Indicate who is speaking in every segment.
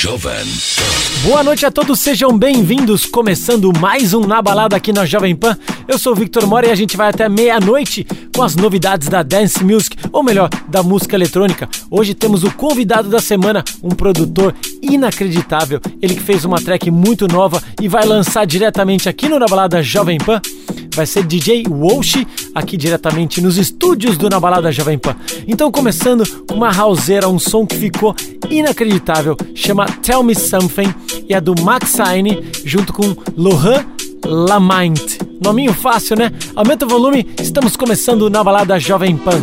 Speaker 1: Jovem Pan.
Speaker 2: Boa noite a todos, sejam bem-vindos. Começando mais um Na Balada aqui na Jovem Pan. Eu sou o Victor Mora e a gente vai até meia-noite com as novidades da Dance Music, ou melhor, da música eletrônica. Hoje temos o convidado da semana, um produtor inacreditável. Ele que fez uma track muito nova e vai lançar diretamente aqui no Na Balada Jovem Pan vai ser DJ Walsh, aqui diretamente nos estúdios do Na Balada Jovem Pan. Então, começando com uma houseira, um som que ficou inacreditável, chama Tell Me Something, e é do Max junto com Lohan Lamint. Nominho fácil, né? Aumenta o volume, estamos começando Na Balada Jovem Pan.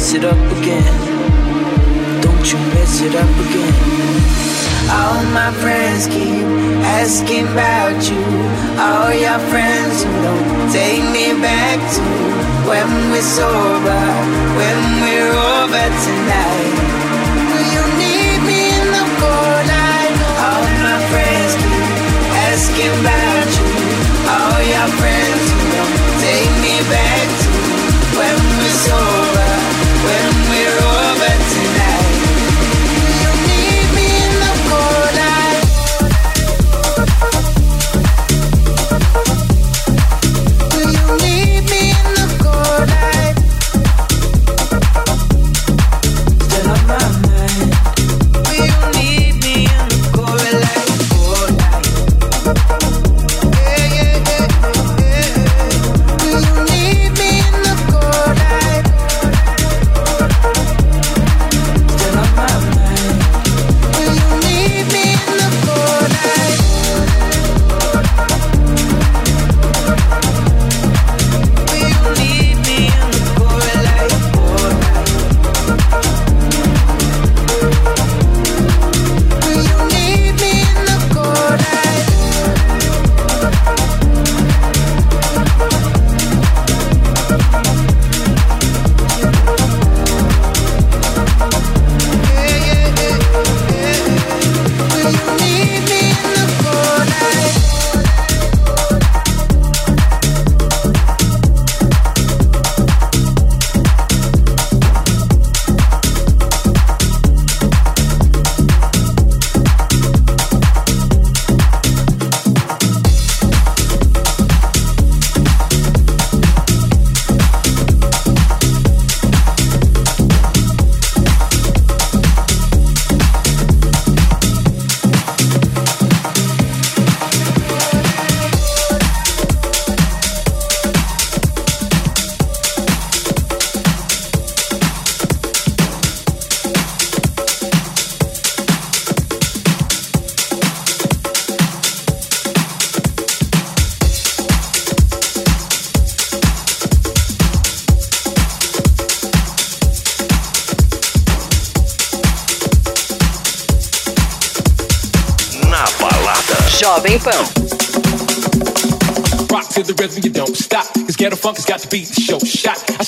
Speaker 3: mess it up again. Don't you mess it up again. All my friends keep asking about you. All your friends don't take me back to when we're sober, when we're over tonight. Will you need me in the cold light? All my friends keep asking about you. All your friends you know take me back to when we're sober.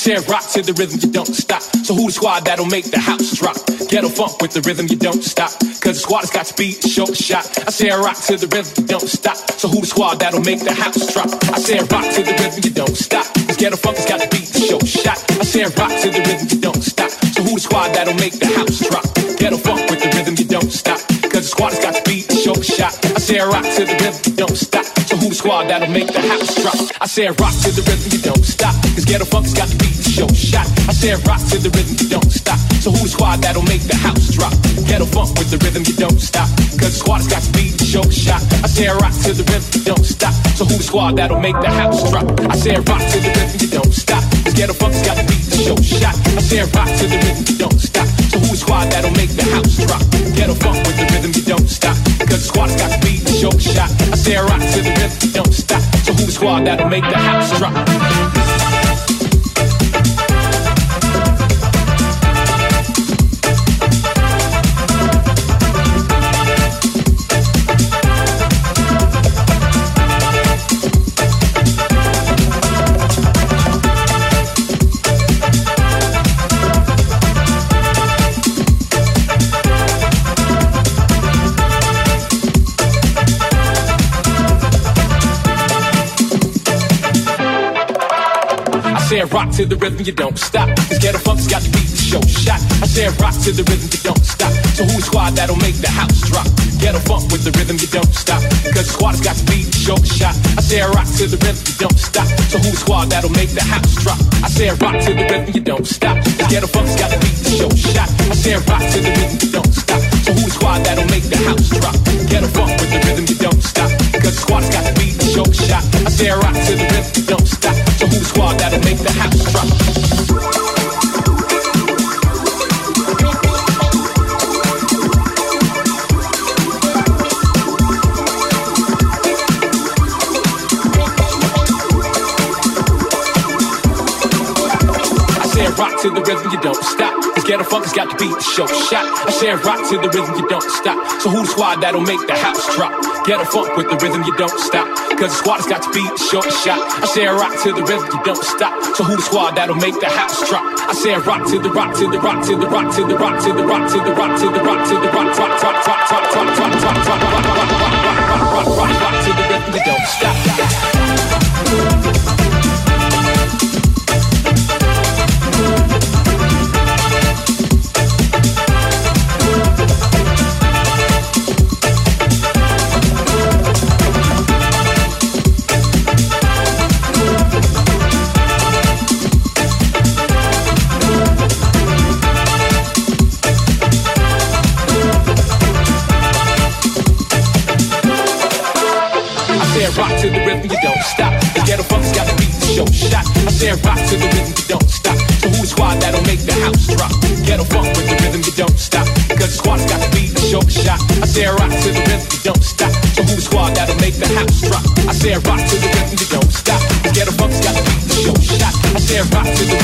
Speaker 4: Send
Speaker 5: rock to the rhythm, you don't stop. So who the squad that'll make the house drop? Ghetto funk with the rhythm, you don't stop. Cause the squad has got speed, the shot. I send rock to the rhythm, you don't stop. So who the squad that'll make the house drop? I send rock to the rhythm, you don't stop. Cause ghetto funk has got the beat, show the shot. I send rock to the rhythm, you don't stop. So who the squad that'll make the house drop? Ghetto funk with the rhythm, you don't stop. Cause the squad has got speed, the shot. I send rock to the rhythm, you don't stop. So who the squad that'll make the house drop? I send rock to the rhythm, you don't stop. Cause ghetto funk has got the beat Said rock to the rhythm, you don't stop. So who the squad that'll make the house drop? Get a funk with the rhythm, you don't stop. Cause squad has got to be the show shot. I said rock to the rhythm, you don't stop. So who the squad that'll make the house drop? I said rock to the rhythm, you don't stop. Cause a funk's got to be the show shot. I said rock to the rhythm, you don't stop. So who the squad that'll make the house drop? Get a funk with the rhythm, you don't stop. Cause squad has got to be the show shot. I said rock to the rhythm, you don't stop. So who the squad that'll make the house drop? to the rhythm, you don't stop. Scared of funk's got the beat to show shot. I said rock to the rhythm, you don't stop. So who's squad that'll make the house drop? Get a funk with the rhythm, you don't stop. Cause squad's got the beat to show shot. I said rock to the rhythm, you don't stop. So who's squad that'll make the house drop? I said rock to the rhythm, you don't stop. Get a funk's got the beat to show shot. I said rock to the rhythm, you don't stop. So who's squad that'll make the house drop? Get a funk with the rhythm, you don't stop. Cause squad's got the beat to show shot. I said rock to the rhythm, you don't stop. I Who Squad rock to the rhythm, you don't stop. Cause get a funk's got to beat the show shot. I said rock to the rhythm, you don't stop. So who's squad that'll make the house drop? Get a funk with the rhythm, you don't stop cause the squad has got to be the short shot. I say rock to the rhythm, don't stop. So who the squad that'll make the house drop? I say rock to the rock to the rock to the rock to the rock to the rock to the rock to the rock to the rock rock rock rock rock rock rock rock rock rock rock rock rock rock rock rock rock rock to the rhythm, you don't stop. the house drop. I said rock to the rhythm, don't stop. Get a bump's got the beat the show shot. I said rock to the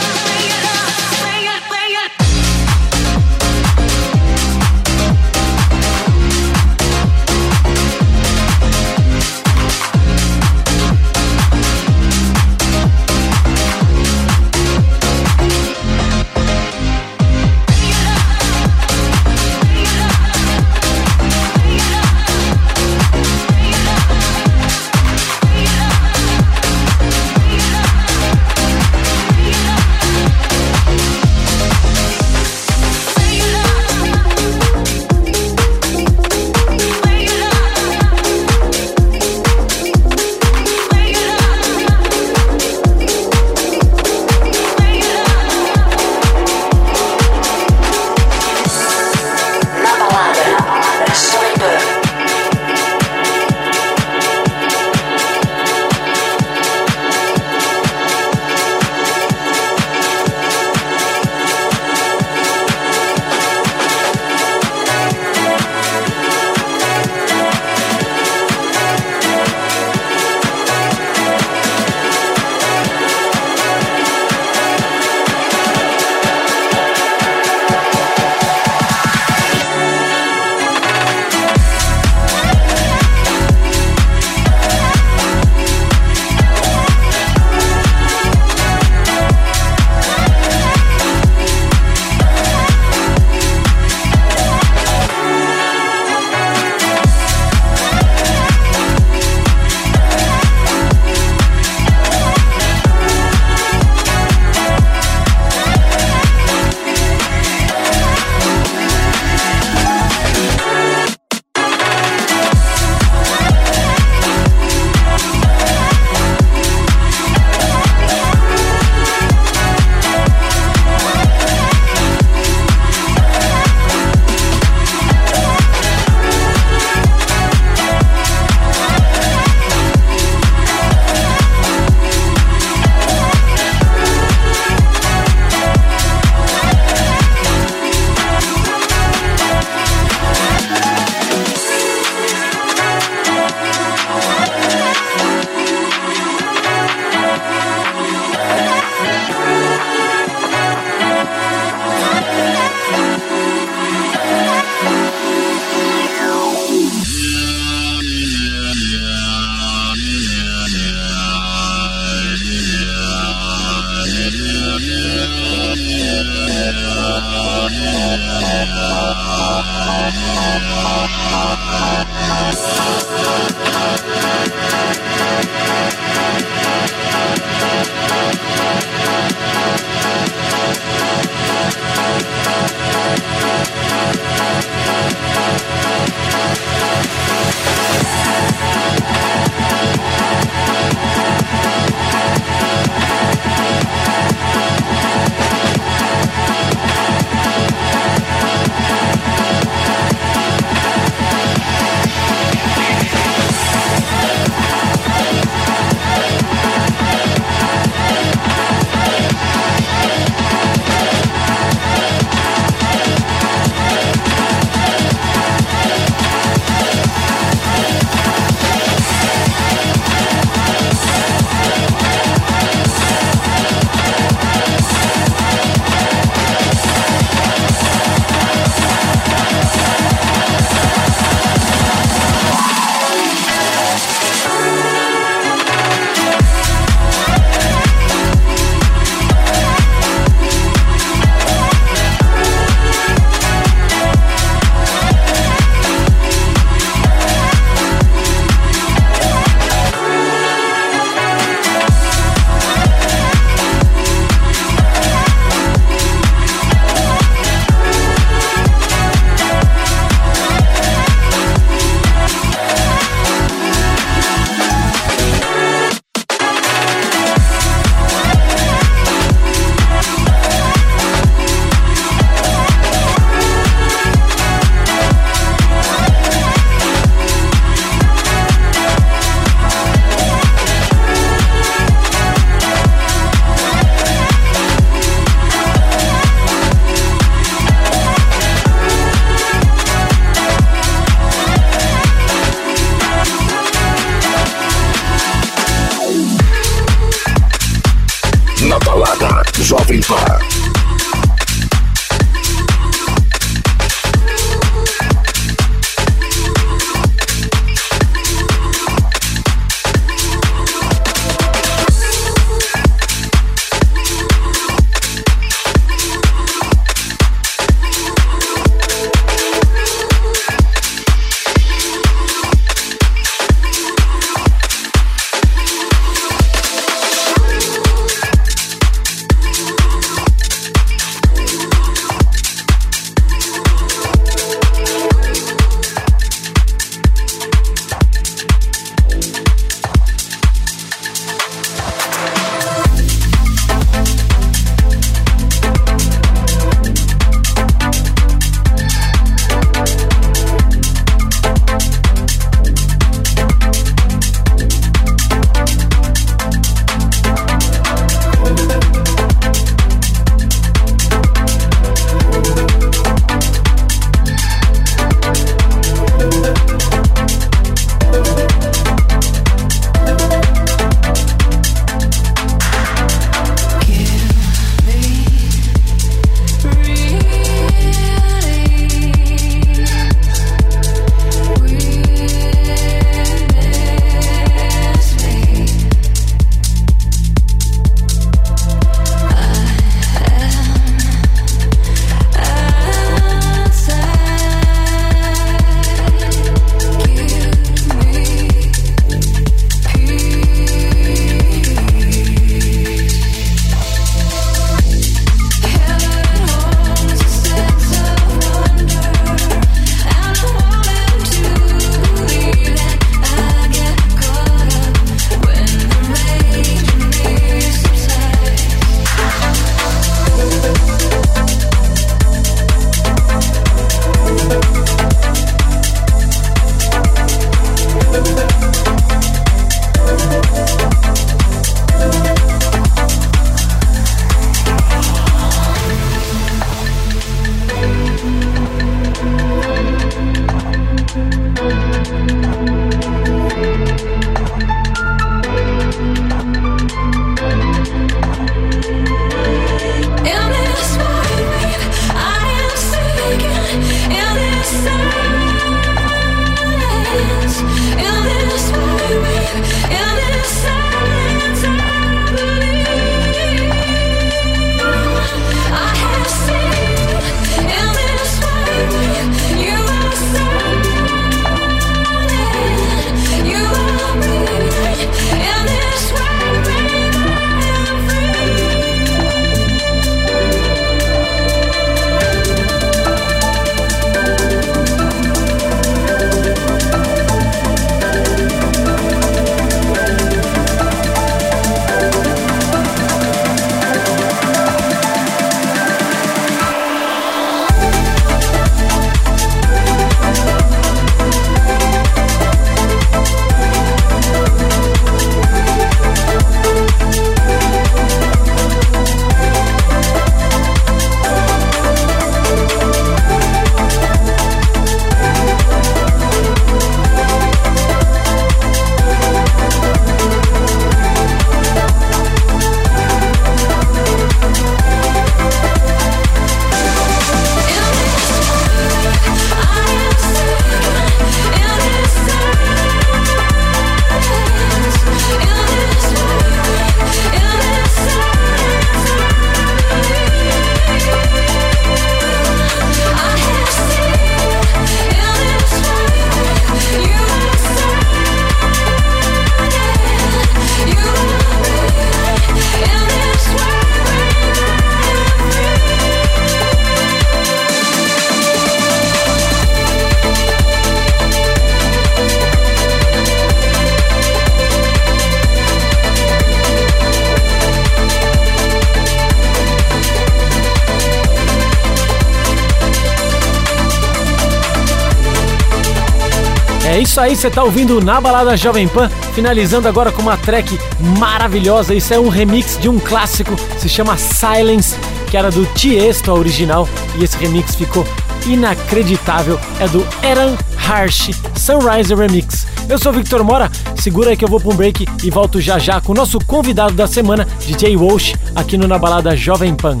Speaker 2: isso aí, você tá ouvindo na balada Jovem Pan, finalizando agora com uma track maravilhosa. Isso é um remix de um clássico, se chama Silence, que era do Tiesto a original, e esse remix ficou inacreditável. É do Eran Harsh Sunrise Remix. Eu sou Victor Mora, segura aí que eu vou para um break e volto já já com o nosso convidado da semana, DJ Walsh, aqui no Na Balada Jovem Pan.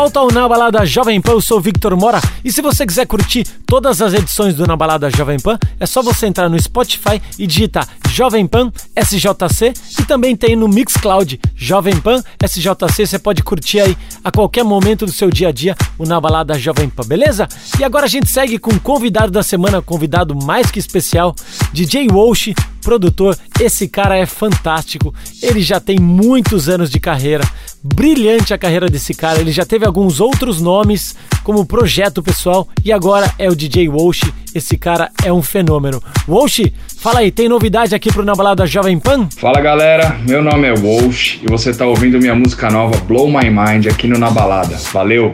Speaker 6: volta
Speaker 2: ao Na Balada Jovem Pan, eu sou Victor Mora. E se você quiser curtir todas as edições do Na Balada Jovem Pan, é só você entrar no Spotify e digitar Jovem Pan SJC e também tem no Mixcloud Jovem Pan SJC. Você pode curtir aí a qualquer momento do seu dia a dia o Na Balada Jovem Pan, beleza? E agora a gente segue com o convidado da semana, convidado mais que especial, DJ Walsh, produtor. Esse cara é fantástico, ele já tem muitos anos de carreira, brilhante a carreira desse cara, ele já teve a alguns outros nomes, como Projeto Pessoal, e agora é o DJ Walsh. Esse cara é um fenômeno. Walsh, fala aí, tem novidade aqui pro Na Balada Jovem Pan?
Speaker 7: Fala galera, meu nome é Walsh e você tá ouvindo minha música nova Blow My Mind aqui no Na Balada. Valeu!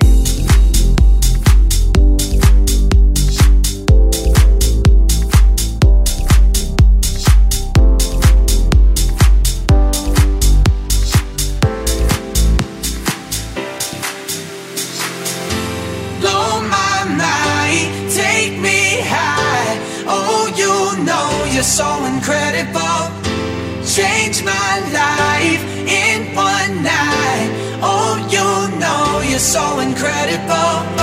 Speaker 8: incredible. Changed my life in one night. Oh, you know you're so incredible.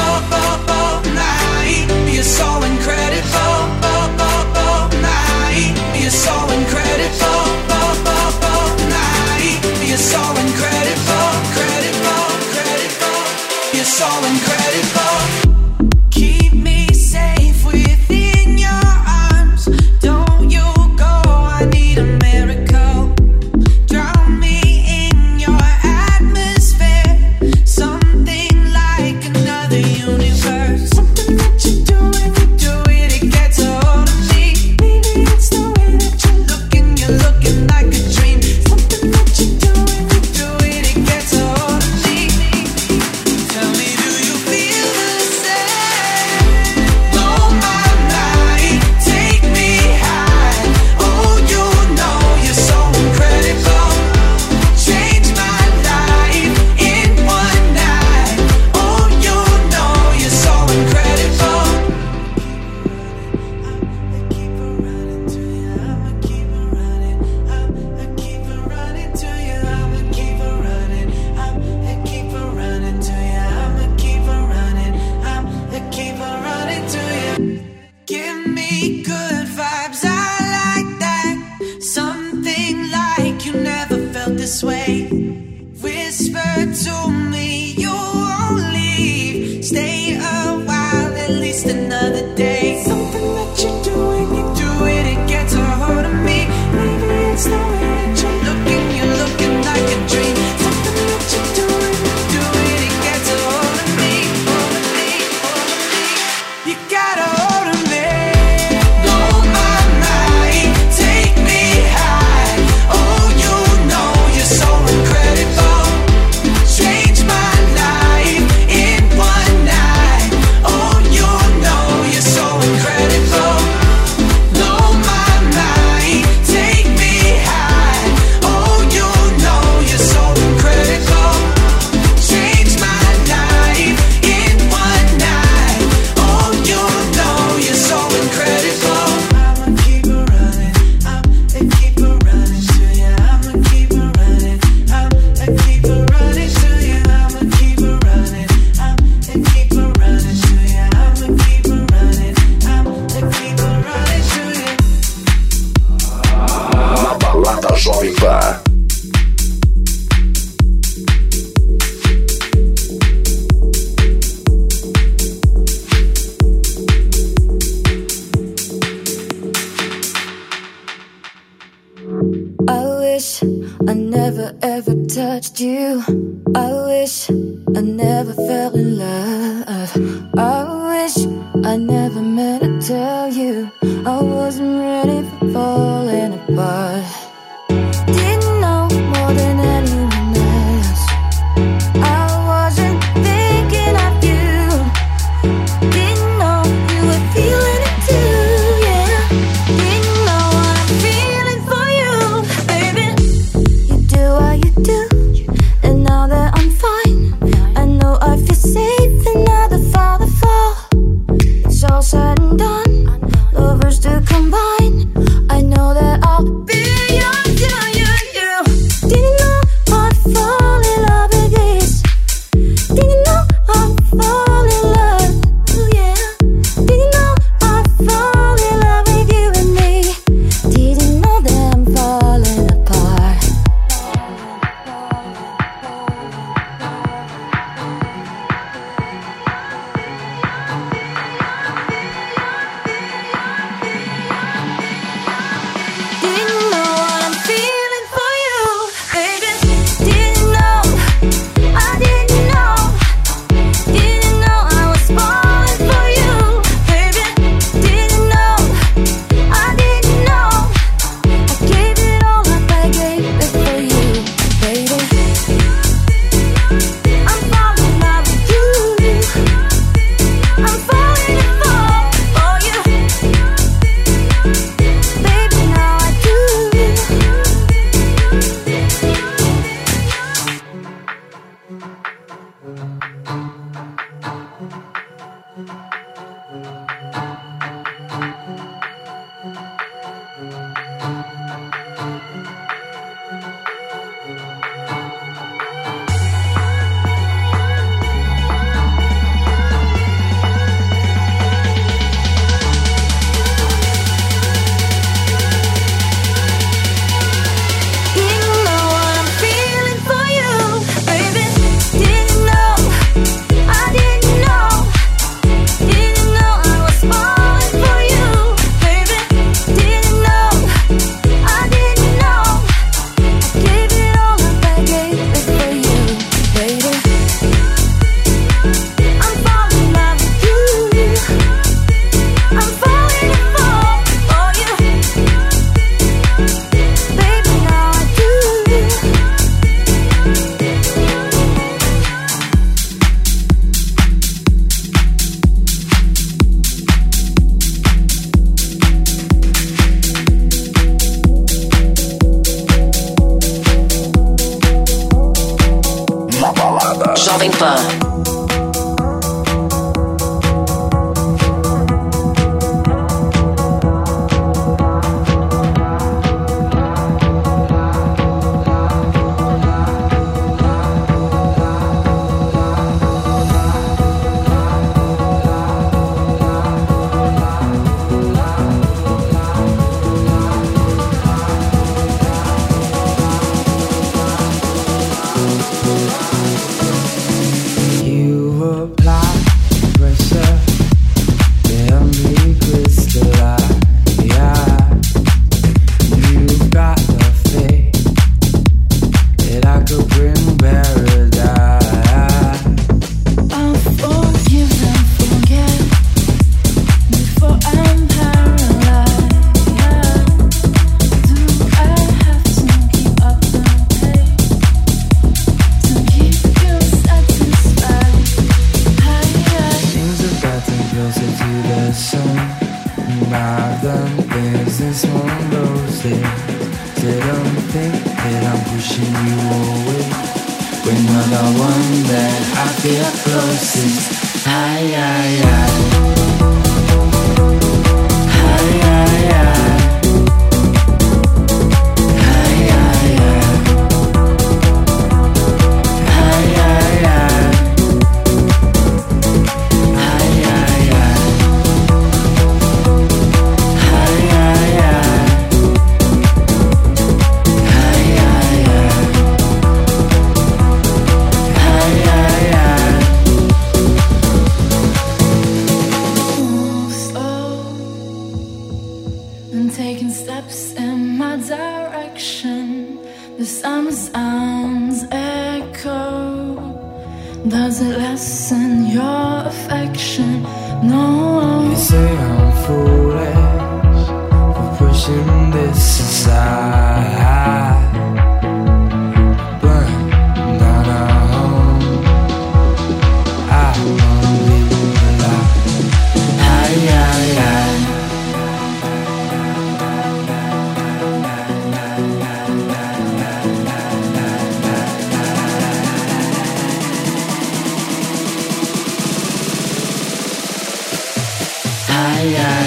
Speaker 2: yeah.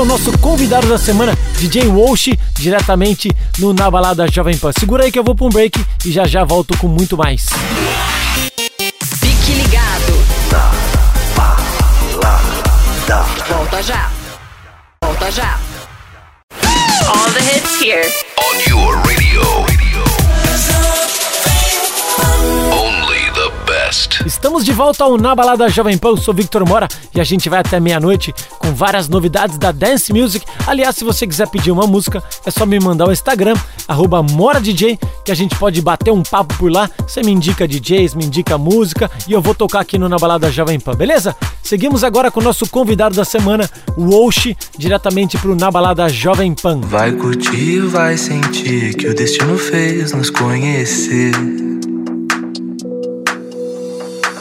Speaker 2: é o nosso convidado da semana, DJ Walsh, diretamente no Na Balada Jovem Pan. Segura aí que eu vou para um break e já já volto com muito mais.
Speaker 4: Fique ligado. Na Balada. Volta já. Volta já. All the hits here.
Speaker 9: On your radio. Only the best.
Speaker 2: Estamos de volta ao Na Balada Jovem Pan. Eu sou Victor Mora e a gente vai até meia-noite com várias novidades da Dance Music. Aliás, se você quiser pedir uma música, é só me mandar o Instagram, moradj, que a gente pode bater um papo por lá. Você me indica DJs, me indica música e eu vou tocar aqui no Na Balada Jovem Pan, beleza? Seguimos agora com o nosso convidado da semana, o Oshi, diretamente pro Na Balada Jovem Pan.
Speaker 3: Vai curtir, vai sentir que o destino fez nos conhecer.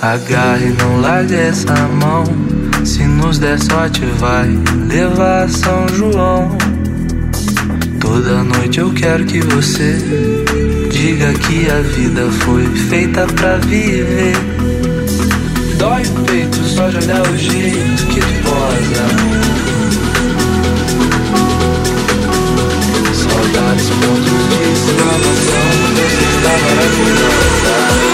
Speaker 3: Agarre, não largue essa mão. Se nos der sorte, vai levar São João. Toda noite eu quero que você diga que a vida foi feita pra viver. Dói o peito só de olhar o jeito que tu posa. Saudades, pontos de exclamação. Você está maravilhosa.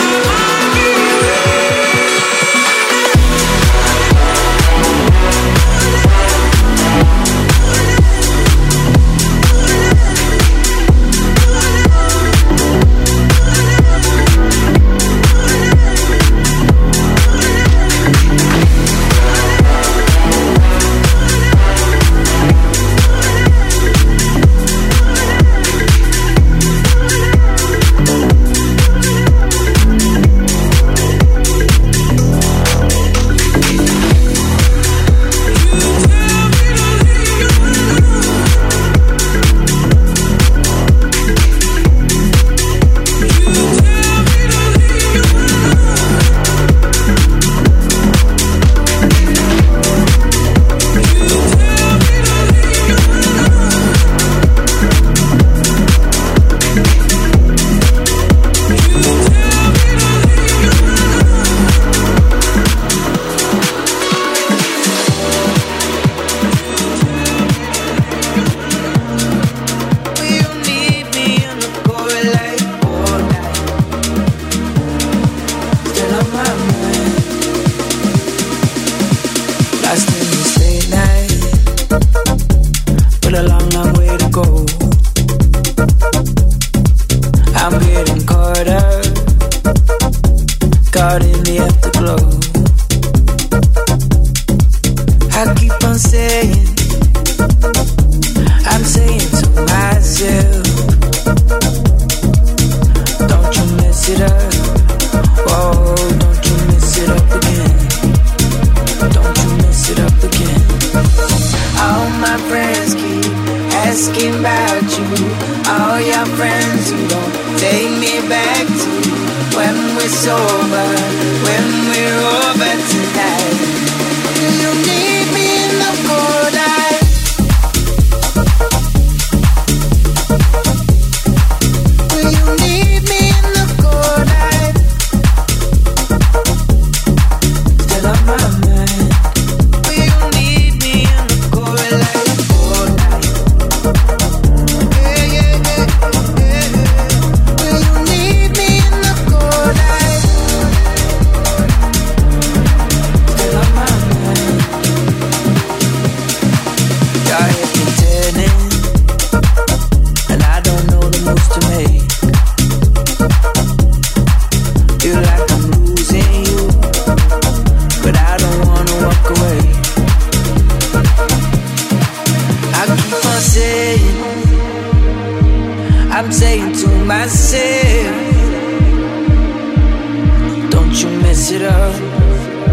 Speaker 3: mess it up.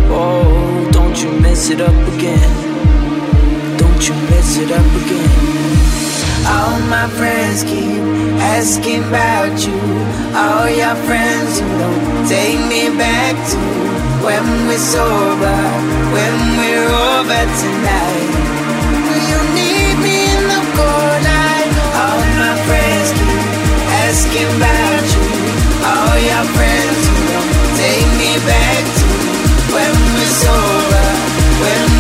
Speaker 3: Oh, don't you mess it up again. Don't you mess it up again. All my friends keep asking about you. All your friends who don't take me back to when we're sober, when we're over tonight. Do you need me in the cold All my friends keep asking about you. All your friends. Take me back to when it's over. When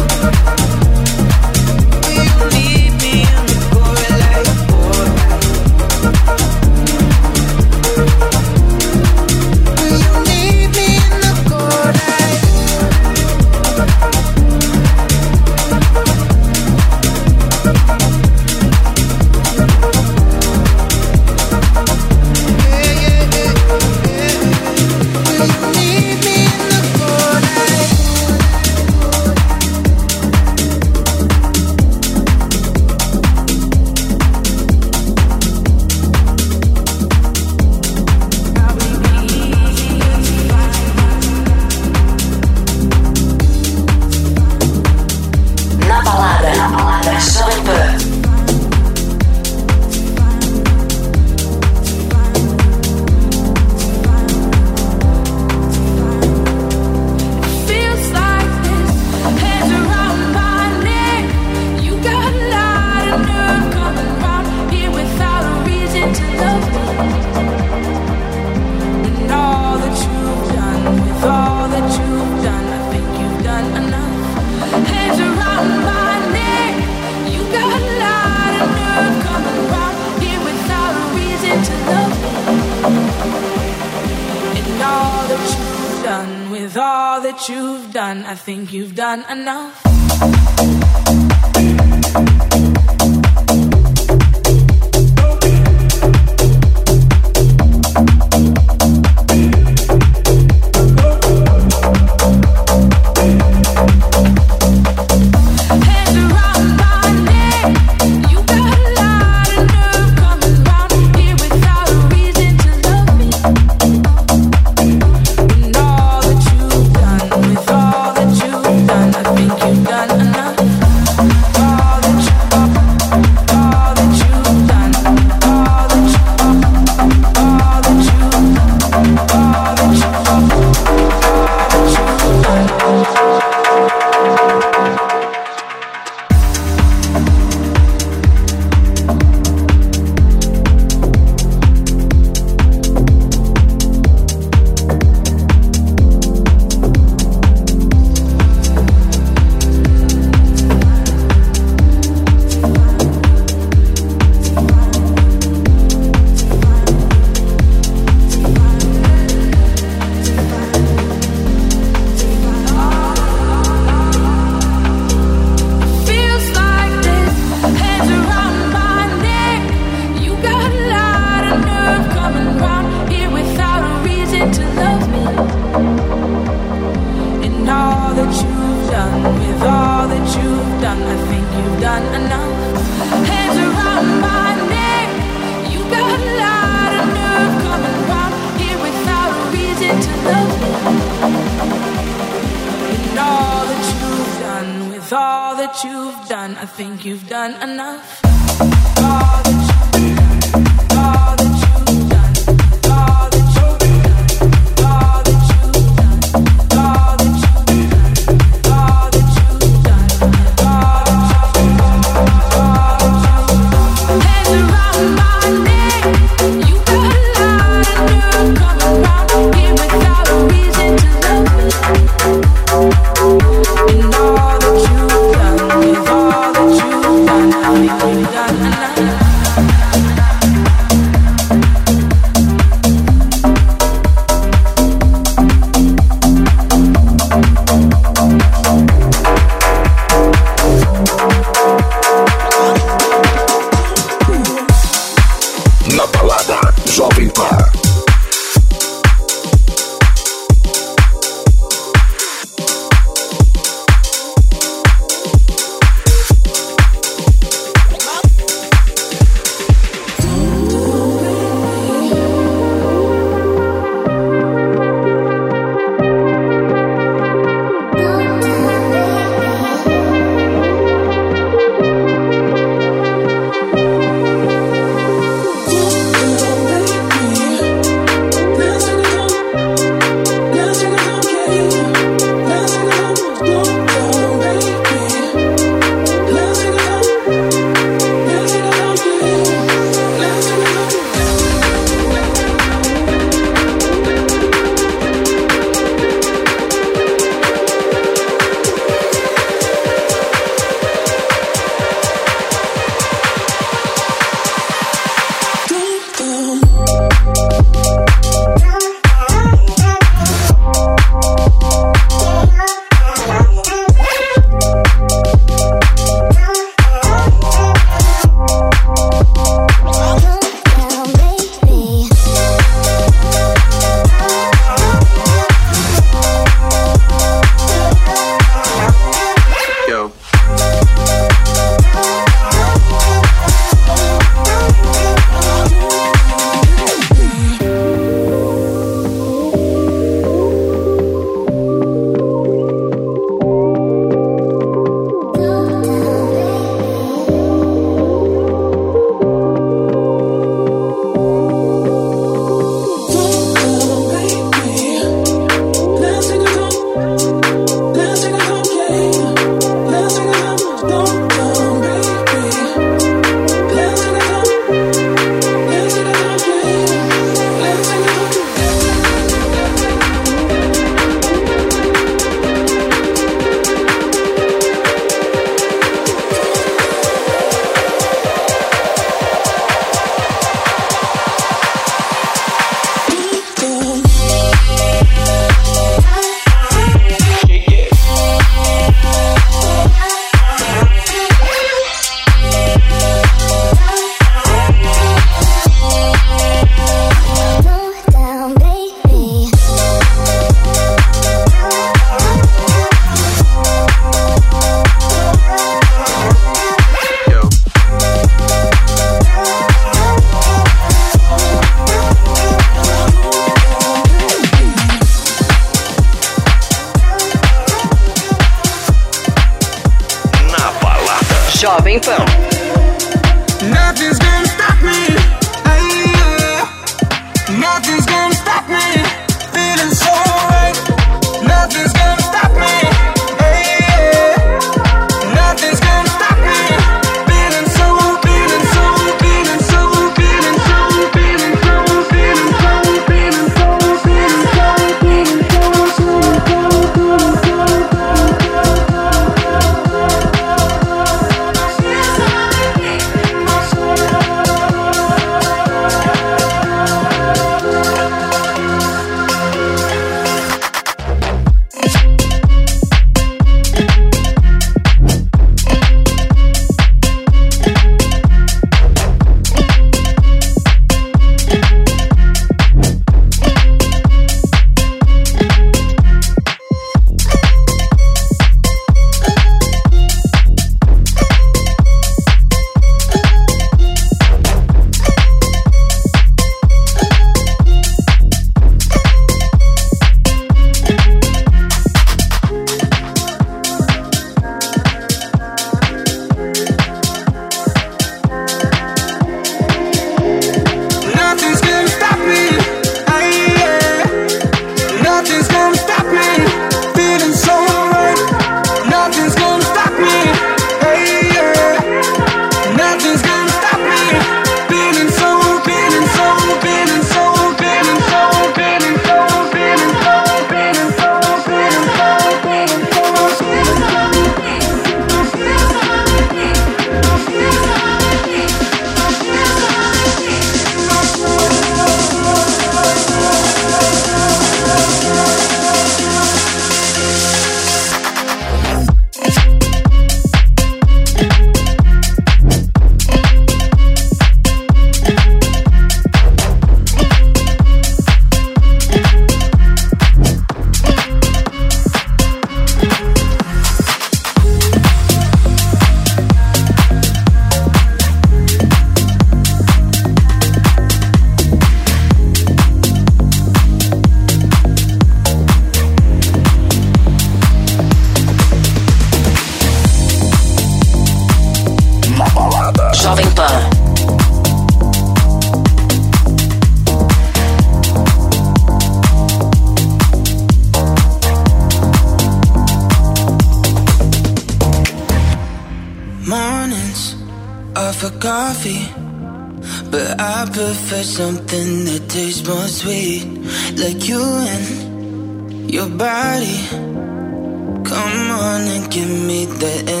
Speaker 3: the
Speaker 10: end.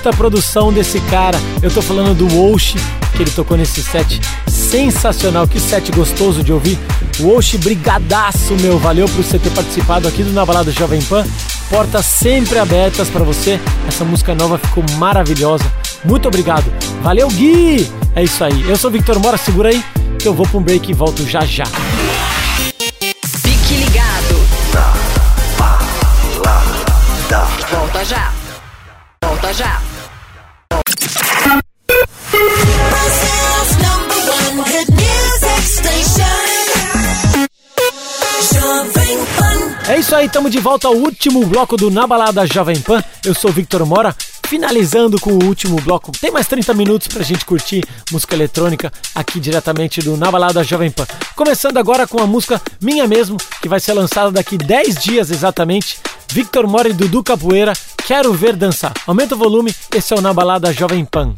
Speaker 10: bonita produção desse cara. Eu tô falando do Walsh, que ele tocou nesse set sensacional. Que set gostoso de ouvir. Walsh, brigadaço, meu. Valeu por você ter participado aqui do Na Balada Jovem Pan.
Speaker 2: Portas sempre abertas para você. Essa música nova ficou maravilhosa. Muito obrigado. Valeu, Gui! É isso aí. Eu sou Victor Mora, segura aí que eu vou para um break e volto já já.
Speaker 4: Fique ligado. Na Volta já. Volta já.
Speaker 2: e estamos de volta ao último bloco do Na Balada Jovem Pan. Eu sou Victor Mora, finalizando com o último bloco. Tem mais 30 minutos pra gente curtir música eletrônica aqui diretamente do Na Balada Jovem Pan. Começando agora com a música Minha Mesmo, que vai ser lançada daqui 10 dias exatamente. Victor Mora e Dudu Capoeira, Quero Ver Dançar. Aumenta o volume, esse é o Na Balada Jovem Pan.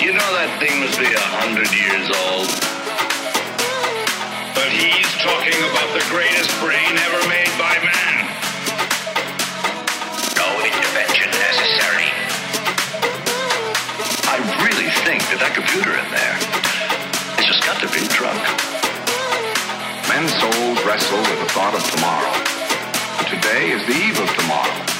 Speaker 9: You know that thing must be a hundred years old. But he's talking about the greatest brain ever made by man.
Speaker 11: No intervention necessary.
Speaker 12: I really think that that computer in there has just got to be drunk. Men's souls wrestle with the thought of tomorrow. Today is the eve of tomorrow.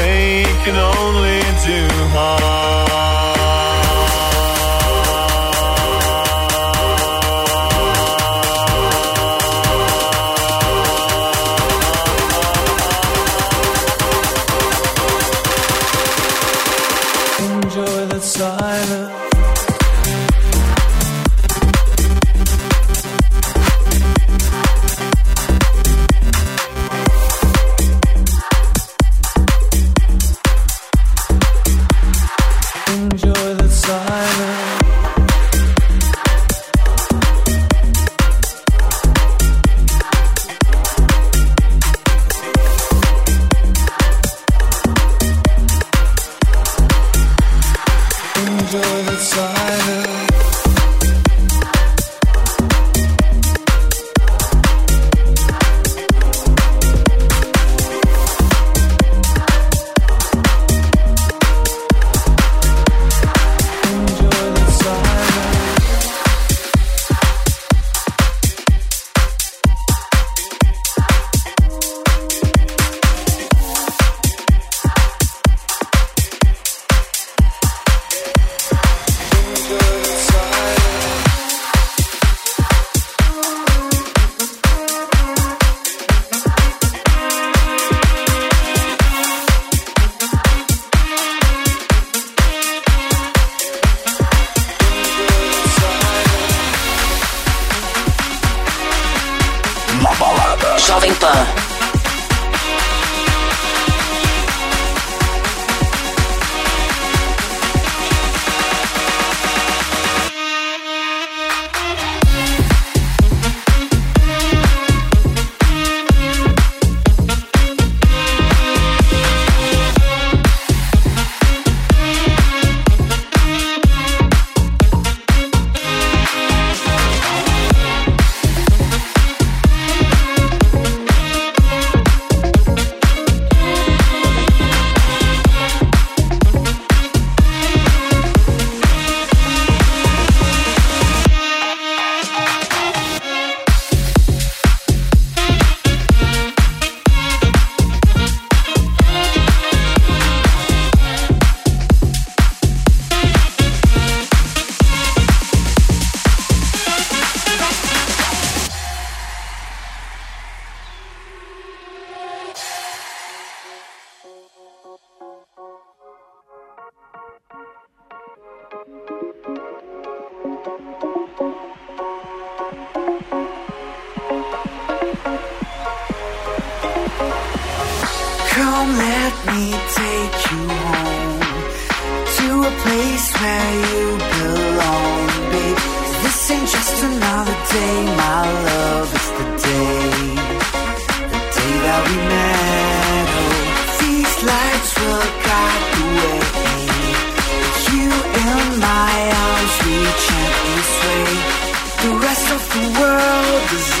Speaker 12: fate can only do harm.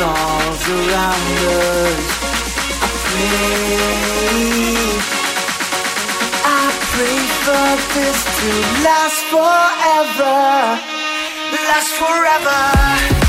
Speaker 3: stars around us. I pray, I pray for this to last forever, last forever.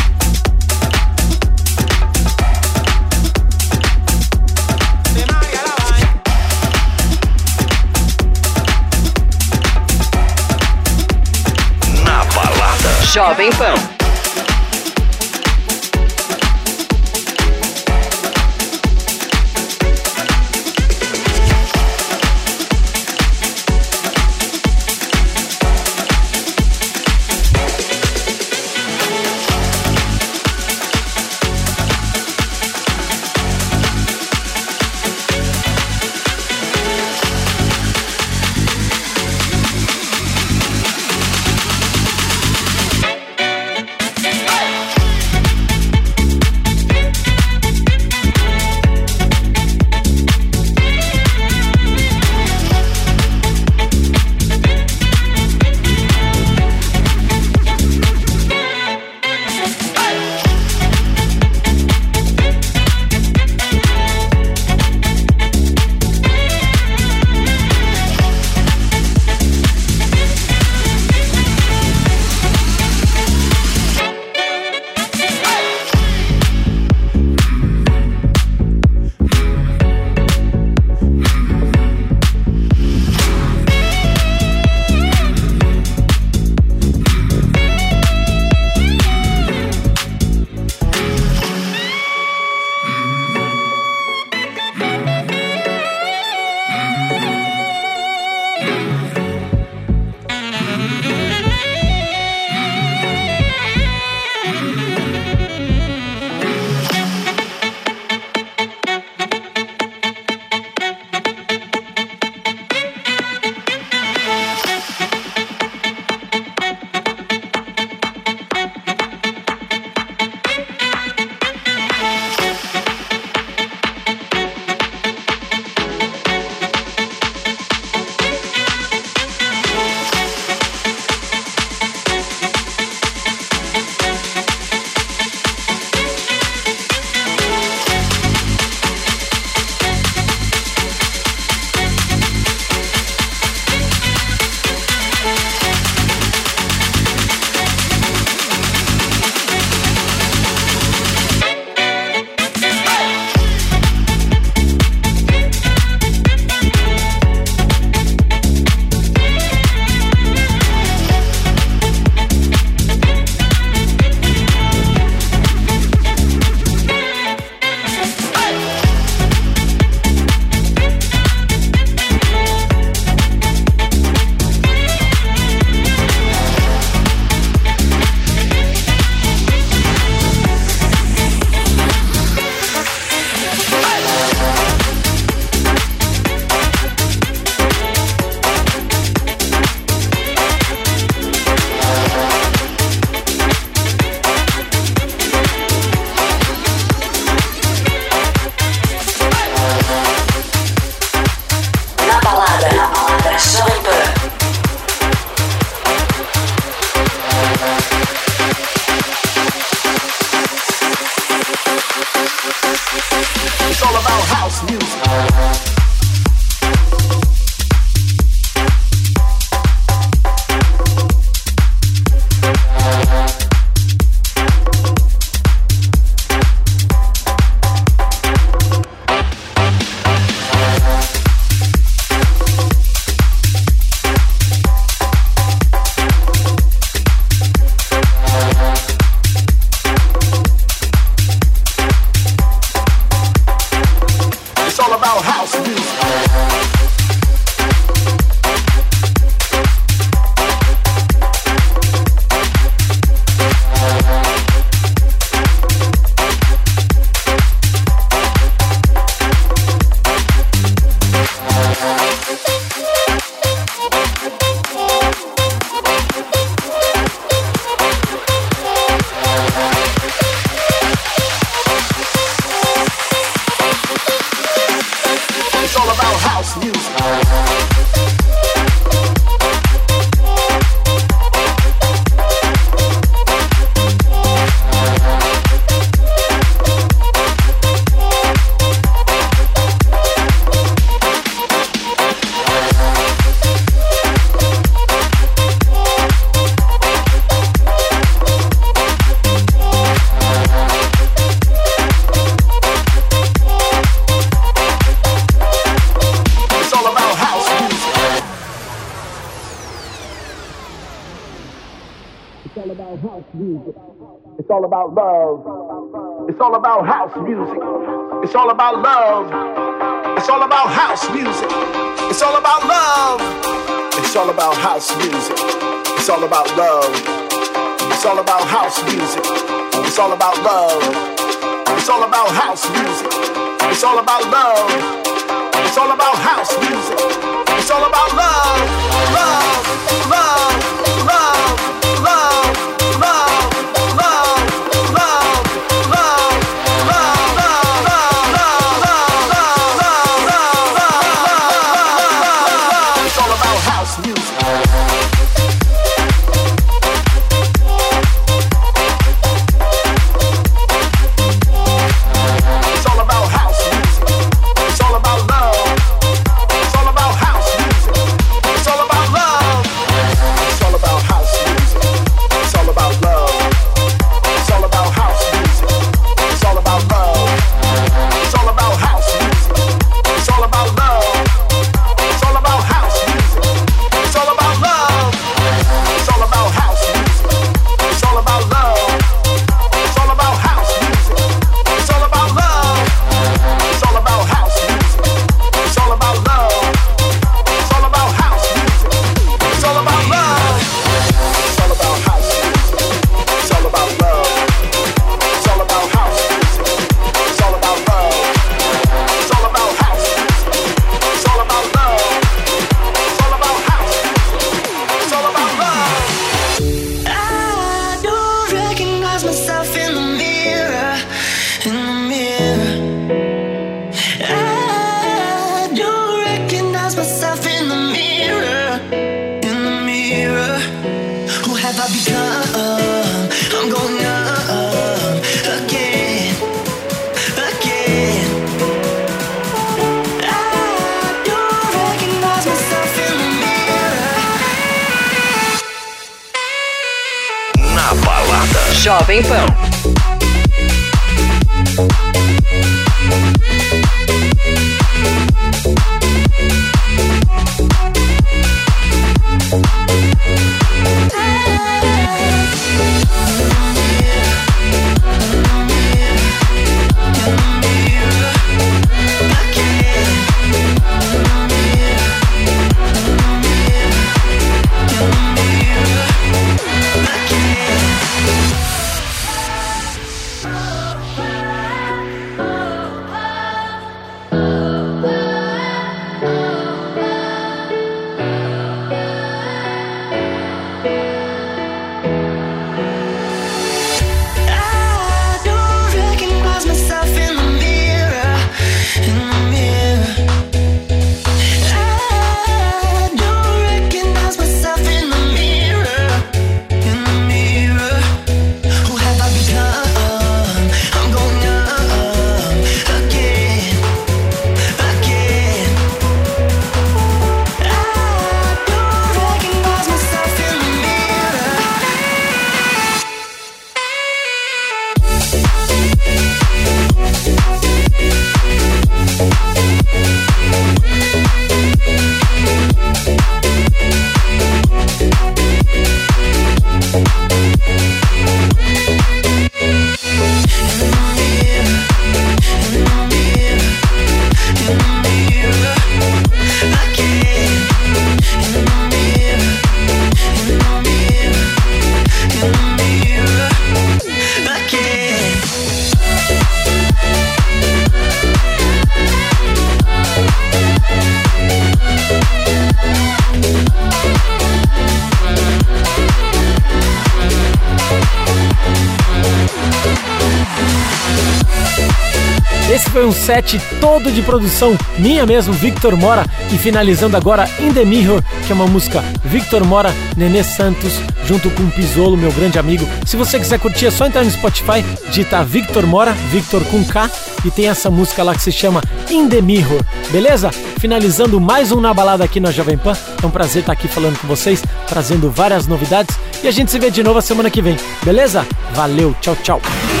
Speaker 2: set todo de produção minha mesmo, Victor Mora, e finalizando agora In The Mirror, que é uma música Victor Mora, Nenê Santos, junto com Pisolo, meu grande amigo. Se você quiser curtir, é só entrar no Spotify, digitar Victor Mora, Victor com K, e tem essa música lá que se chama In The Mirror, beleza? Finalizando mais um Na Balada aqui na Jovem Pan, é um prazer estar aqui falando com vocês, trazendo várias novidades, e a gente se vê de novo a semana que vem, beleza? Valeu, tchau, tchau!